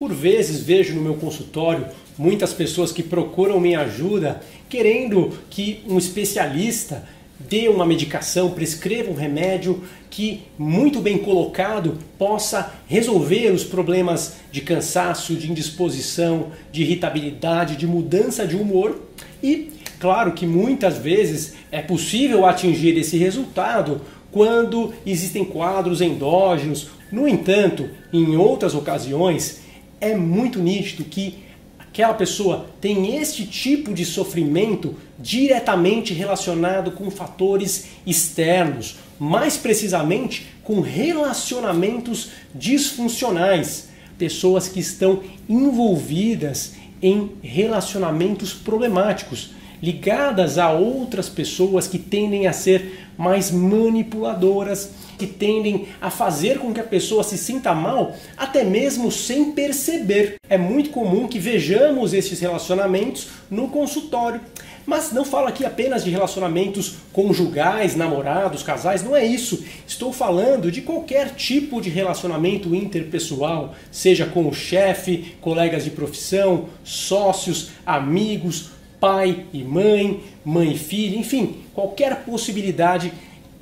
Por vezes vejo no meu consultório muitas pessoas que procuram minha ajuda querendo que um especialista dê uma medicação, prescreva um remédio que, muito bem colocado, possa resolver os problemas de cansaço, de indisposição, de irritabilidade, de mudança de humor. E, claro que muitas vezes é possível atingir esse resultado quando existem quadros endógenos. No entanto, em outras ocasiões, é muito nítido que aquela pessoa tem este tipo de sofrimento diretamente relacionado com fatores externos, mais precisamente com relacionamentos disfuncionais, pessoas que estão envolvidas em relacionamentos problemáticos, ligadas a outras pessoas que tendem a ser mais manipuladoras, que tendem a fazer com que a pessoa se sinta mal, até mesmo sem perceber. É muito comum que vejamos esses relacionamentos no consultório. Mas não falo aqui apenas de relacionamentos conjugais, namorados, casais, não é isso. Estou falando de qualquer tipo de relacionamento interpessoal, seja com o chefe, colegas de profissão, sócios, amigos, pai e mãe, mãe e filho, enfim, qualquer possibilidade,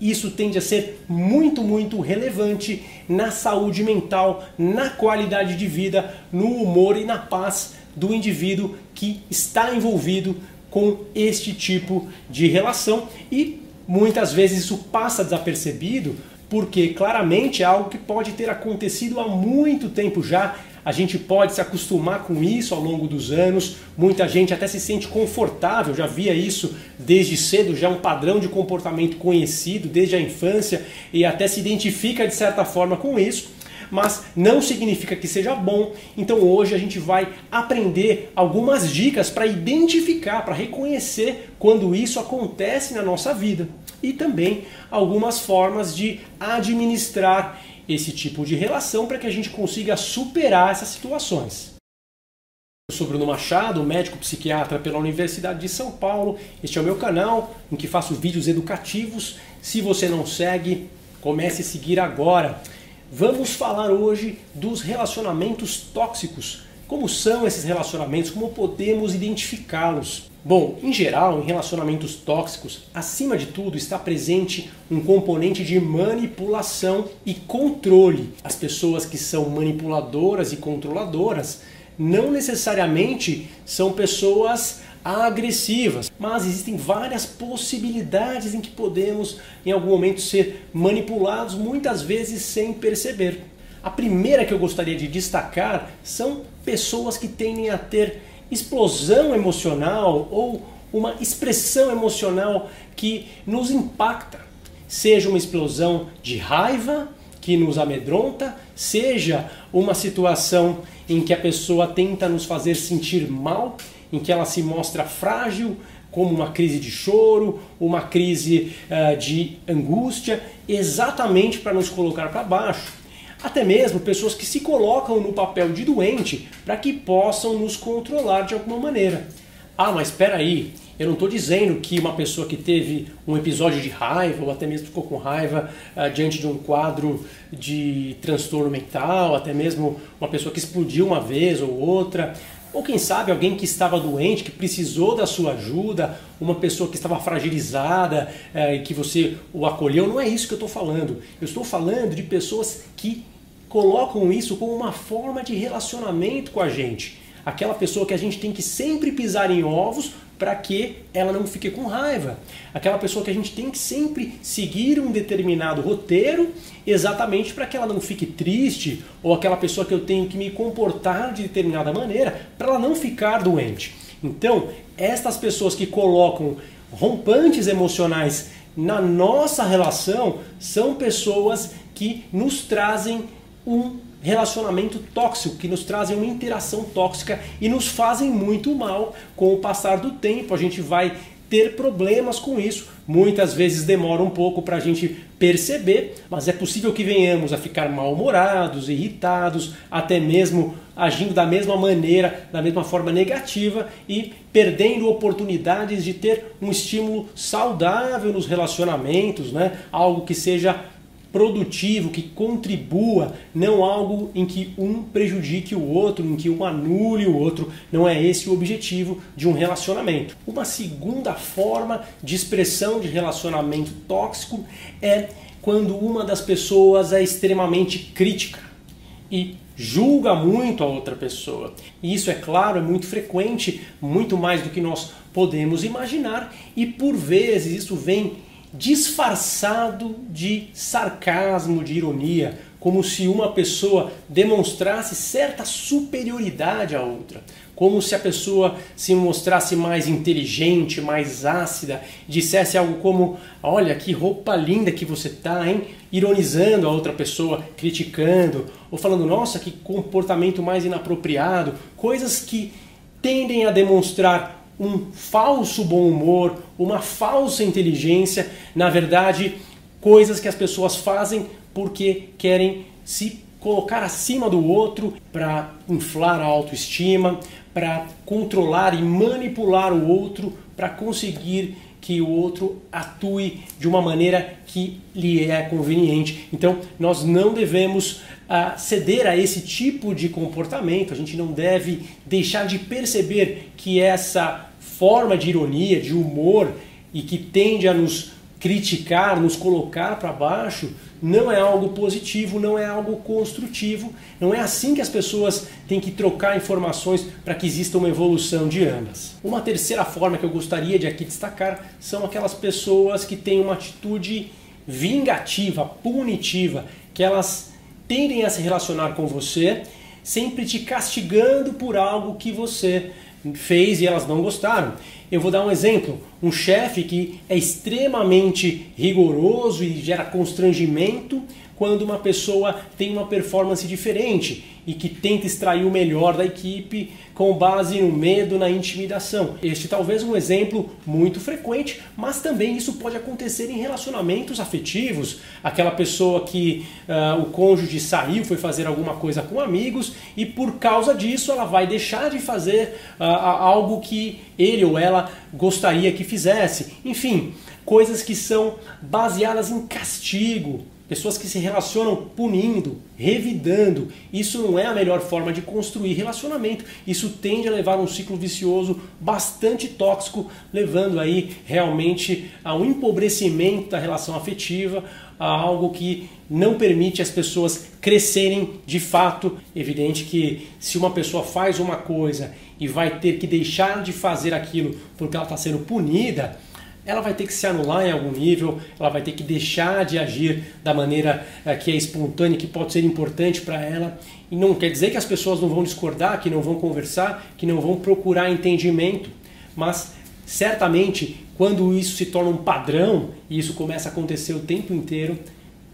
isso tende a ser muito, muito relevante na saúde mental, na qualidade de vida, no humor e na paz do indivíduo que está envolvido com este tipo de relação. E muitas vezes isso passa desapercebido porque claramente é algo que pode ter acontecido há muito tempo já a gente pode se acostumar com isso ao longo dos anos. Muita gente até se sente confortável, já via isso desde cedo, já é um padrão de comportamento conhecido desde a infância e até se identifica de certa forma com isso mas não significa que seja bom. Então hoje a gente vai aprender algumas dicas para identificar, para reconhecer quando isso acontece na nossa vida e também algumas formas de administrar esse tipo de relação para que a gente consiga superar essas situações. Eu sou Bruno Machado, médico psiquiatra pela Universidade de São Paulo. Este é o meu canal em que faço vídeos educativos. Se você não segue, comece a seguir agora. Vamos falar hoje dos relacionamentos tóxicos. Como são esses relacionamentos? Como podemos identificá-los? Bom, em geral, em relacionamentos tóxicos, acima de tudo está presente um componente de manipulação e controle. As pessoas que são manipuladoras e controladoras não necessariamente são pessoas agressivas, mas existem várias possibilidades em que podemos em algum momento ser manipulados, muitas vezes sem perceber. A primeira que eu gostaria de destacar são pessoas que tendem a ter explosão emocional ou uma expressão emocional que nos impacta, seja uma explosão de raiva que nos amedronta, seja uma situação em que a pessoa tenta nos fazer sentir mal, em que ela se mostra frágil, como uma crise de choro, uma crise uh, de angústia, exatamente para nos colocar para baixo. Até mesmo pessoas que se colocam no papel de doente para que possam nos controlar de alguma maneira. Ah, mas espera aí, eu não estou dizendo que uma pessoa que teve um episódio de raiva ou até mesmo ficou com raiva uh, diante de um quadro de transtorno mental, até mesmo uma pessoa que explodiu uma vez ou outra, ou quem sabe alguém que estava doente, que precisou da sua ajuda, uma pessoa que estava fragilizada uh, e que você o acolheu. Não é isso que eu estou falando. Eu estou falando de pessoas que colocam isso como uma forma de relacionamento com a gente. Aquela pessoa que a gente tem que sempre pisar em ovos para que ela não fique com raiva. Aquela pessoa que a gente tem que sempre seguir um determinado roteiro exatamente para que ela não fique triste, ou aquela pessoa que eu tenho que me comportar de determinada maneira para ela não ficar doente. Então, estas pessoas que colocam rompantes emocionais na nossa relação são pessoas que nos trazem um relacionamento tóxico, que nos trazem uma interação tóxica e nos fazem muito mal. Com o passar do tempo, a gente vai ter problemas com isso. Muitas vezes demora um pouco para a gente perceber, mas é possível que venhamos a ficar mal-humorados, irritados, até mesmo agindo da mesma maneira, da mesma forma negativa e perdendo oportunidades de ter um estímulo saudável nos relacionamentos, né? algo que seja produtivo, que contribua, não algo em que um prejudique o outro, em que um anule o outro. Não é esse o objetivo de um relacionamento. Uma segunda forma de expressão de relacionamento tóxico é quando uma das pessoas é extremamente crítica e julga muito a outra pessoa. E isso, é claro, é muito frequente, muito mais do que nós podemos imaginar, e por vezes isso vem disfarçado de sarcasmo, de ironia, como se uma pessoa demonstrasse certa superioridade à outra, como se a pessoa se mostrasse mais inteligente, mais ácida, dissesse algo como: "Olha que roupa linda que você tá, hein?", ironizando a outra pessoa, criticando, ou falando: "Nossa, que comportamento mais inapropriado", coisas que tendem a demonstrar um falso bom humor, uma falsa inteligência, na verdade, coisas que as pessoas fazem porque querem se colocar acima do outro para inflar a autoestima, para controlar e manipular o outro para conseguir que o outro atue de uma maneira que lhe é conveniente. Então, nós não devemos uh, ceder a esse tipo de comportamento, a gente não deve deixar de perceber que essa forma de ironia, de humor e que tende a nos criticar, nos colocar para baixo, não é algo positivo, não é algo construtivo. Não é assim que as pessoas têm que trocar informações para que exista uma evolução de ambas. Uma terceira forma que eu gostaria de aqui destacar são aquelas pessoas que têm uma atitude vingativa, punitiva, que elas tendem a se relacionar com você sempre te castigando por algo que você fez e elas não gostaram. Eu vou dar um exemplo: um chefe que é extremamente rigoroso e gera constrangimento quando uma pessoa tem uma performance diferente e que tenta extrair o melhor da equipe com base no medo, na intimidação. Este talvez um exemplo muito frequente, mas também isso pode acontecer em relacionamentos afetivos. Aquela pessoa que uh, o cônjuge saiu, foi fazer alguma coisa com amigos e por causa disso ela vai deixar de fazer uh, algo que ele ou ela gostaria que fizesse. Enfim, coisas que são baseadas em castigo, Pessoas que se relacionam punindo, revidando. Isso não é a melhor forma de construir relacionamento. Isso tende a levar a um ciclo vicioso bastante tóxico, levando aí realmente a um empobrecimento da relação afetiva, a algo que não permite as pessoas crescerem de fato. Evidente que se uma pessoa faz uma coisa e vai ter que deixar de fazer aquilo porque ela está sendo punida, ela vai ter que se anular em algum nível, ela vai ter que deixar de agir da maneira é, que é espontânea, que pode ser importante para ela. E não quer dizer que as pessoas não vão discordar, que não vão conversar, que não vão procurar entendimento, mas certamente quando isso se torna um padrão e isso começa a acontecer o tempo inteiro,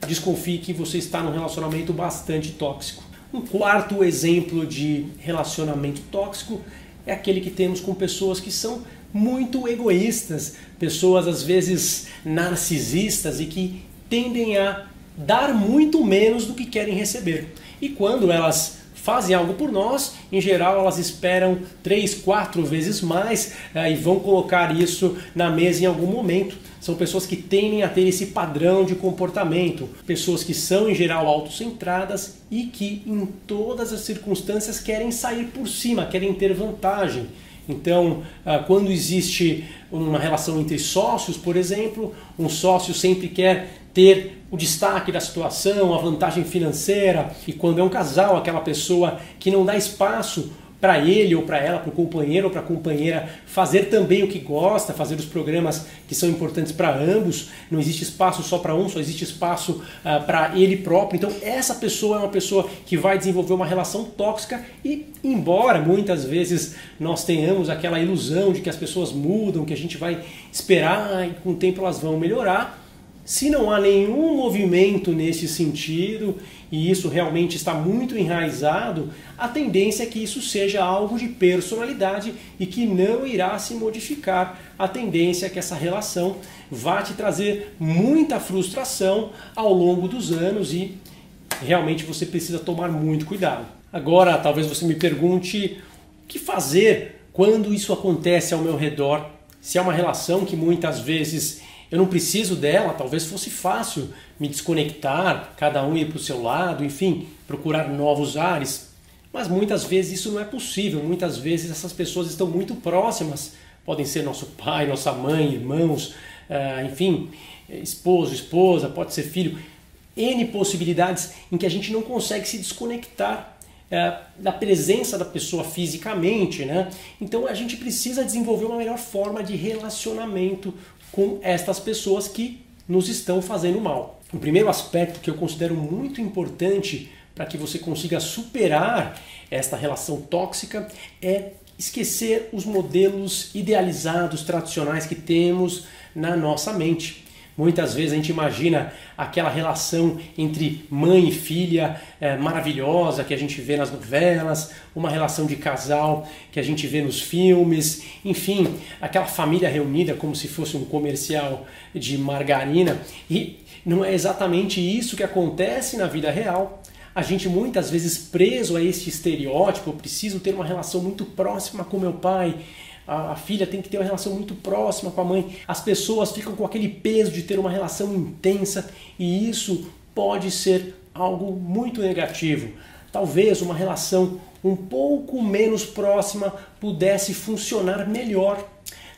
desconfie que você está num relacionamento bastante tóxico. Um quarto exemplo de relacionamento tóxico é aquele que temos com pessoas que são muito egoístas, pessoas às vezes narcisistas e que tendem a dar muito menos do que querem receber. E quando elas fazem algo por nós, em geral elas esperam três, quatro vezes mais eh, e vão colocar isso na mesa em algum momento. São pessoas que tendem a ter esse padrão de comportamento, pessoas que são em geral autocentradas e que em todas as circunstâncias querem sair por cima, querem ter vantagem. Então, ah, quando existe uma relação entre sócios, por exemplo, um sócio sempre quer ter o destaque da situação, a vantagem financeira, e quando é um casal, aquela pessoa que não dá espaço para ele ou para ela, para o companheiro ou para a companheira fazer também o que gosta, fazer os programas que são importantes para ambos. Não existe espaço só para um, só existe espaço uh, ah, para ele próprio. Então, essa pessoa é uma pessoa que vai desenvolver uma relação tóxica e, embora muitas vezes nós tenhamos aquela ilusão de que as pessoas mudam, que a gente vai esperar e com o tempo elas vão melhorar, se não há nenhum movimento nesse sentido, e isso realmente está muito enraizado, a tendência é que isso seja algo de personalidade e que não irá se modificar. A tendência é que essa relação vá te trazer muita frustração ao longo dos anos e realmente você precisa tomar muito cuidado. Agora, talvez você me pergunte o que fazer quando isso acontece ao meu redor, se é uma relação que muitas vezes eu não preciso dela, talvez fosse fácil me desconectar, cada um ir para o seu lado, enfim, procurar novos ares. Mas muitas vezes isso não é possível, muitas vezes essas pessoas estão muito próximas, podem ser nosso pai, nossa mãe, irmãos, uh, enfim, esposo, esposa, pode ser filho. N possibilidades em que a gente não consegue se desconectar é, da presença da pessoa fisicamente, né? Então a gente precisa desenvolver uma melhor forma de relacionamento com estas pessoas que nos estão fazendo mal. O primeiro aspecto que eu considero muito importante para que você consiga superar esta relação tóxica é esquecer os modelos idealizados tradicionais que temos na nossa mente. Muitas vezes a gente imagina aquela relação entre mãe e filha é, maravilhosa que a gente vê nas novelas, uma relação de casal que a gente vê nos filmes, enfim, aquela família reunida como se fosse um comercial de margarina. E não é exatamente isso que acontece na vida real. A gente muitas vezes preso a este estereótipo, eu preciso ter uma relação muito próxima com meu pai, a, a, filha tem que ter uma relação muito próxima com a mãe. As pessoas ficam com aquele peso de ter uma relação intensa e isso pode ser algo muito negativo. Talvez uma relação um pouco menos próxima pudesse funcionar melhor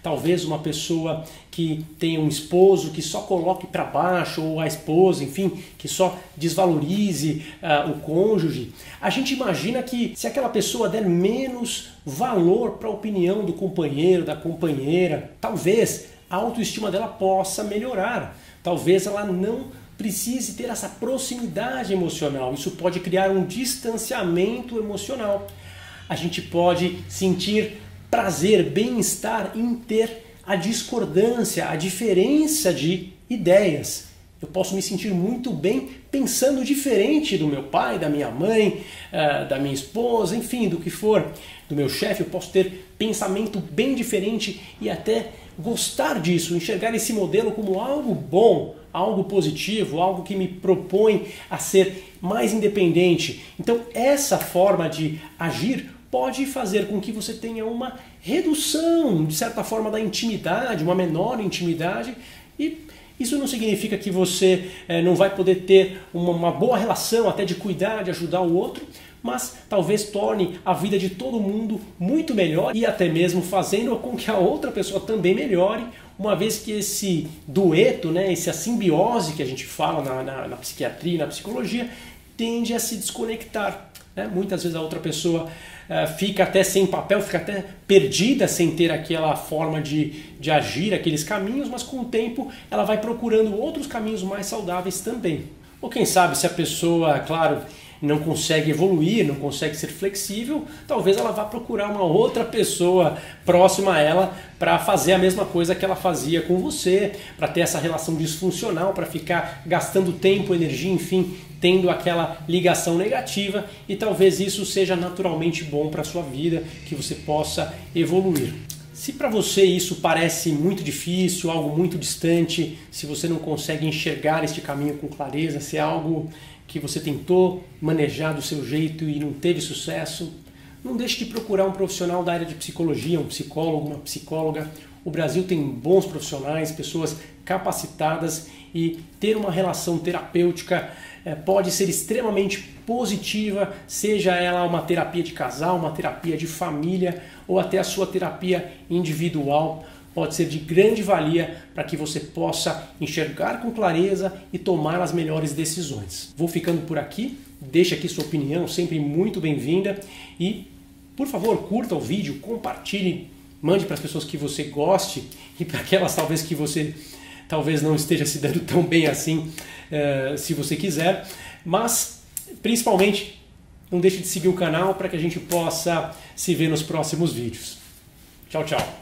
Talvez uma pessoa que tenha um esposo que só coloque para baixo, ou a esposa, enfim, que só desvalorize uh, o cônjuge. A gente imagina que se aquela pessoa der menos valor para a opinião do companheiro, da companheira, talvez a autoestima dela possa melhorar. Talvez ela não precise ter essa proximidade emocional. Isso pode criar um distanciamento emocional. A gente pode sentir prazer, bem-estar em ter a discordância, a diferença de ideias. Eu posso me sentir muito bem pensando diferente do meu pai, da minha mãe, eh, da minha esposa, enfim, do que for, do meu chefe. Eu posso ter pensamento bem diferente e até gostar disso, enxergar esse modelo como algo bom, algo positivo, algo que me propõe a ser mais independente. Então, essa forma de agir pode fazer com que você tenha uma redução, de certa forma, da intimidade, uma menor intimidade, e isso não significa que você é, não vai poder ter uma, uma boa relação, até de cuidar, de ajudar o outro, mas talvez torne a vida de todo mundo muito melhor e até mesmo fazendo com que a outra pessoa também melhore, uma vez que esse dueto, né, essa simbiose que a gente fala na, na, na psiquiatria na psicologia, tende a se desconectar. Né? Muitas vezes a outra pessoa uh, fica até sem papel, fica até perdida sem ter aquela forma de, de agir, aqueles caminhos, mas com o tempo ela vai procurando outros caminhos mais saudáveis também. Ou quem sabe se a pessoa, claro, não consegue evoluir, não consegue ser flexível, talvez ela vá procurar uma outra pessoa próxima a ela para fazer a mesma coisa que ela fazia com você, para ter essa relação disfuncional, para ficar gastando tempo, energia, enfim, tendo aquela ligação negativa e talvez isso seja naturalmente bom para a sua vida, que você possa evoluir. Se para você isso parece muito difícil, algo muito distante, se você não consegue enxergar este caminho com clareza, se é algo que você tentou manejar do seu jeito e não teve sucesso, não deixe de procurar um profissional da área de psicologia, um psicólogo, uma psicóloga. O Brasil tem bons profissionais, pessoas capacitadas e ter uma relação terapêutica é, pode ser extremamente positiva, seja ela uma terapia de casal, uma terapia de família ou até a sua terapia individual pode ser de grande valia para que você possa enxergar com clareza e tomar as melhores decisões. Vou ficando por aqui, deixe aqui sua opinião, sempre muito bem-vinda e, por favor, curta o vídeo, compartilhe, mande para as pessoas que você goste e para aquelas talvez que você talvez não esteja se dando tão bem assim, uh, se você quiser, mas principalmente não deixe de seguir o canal para que a gente possa se ver nos próximos vídeos. Tchau, tchau!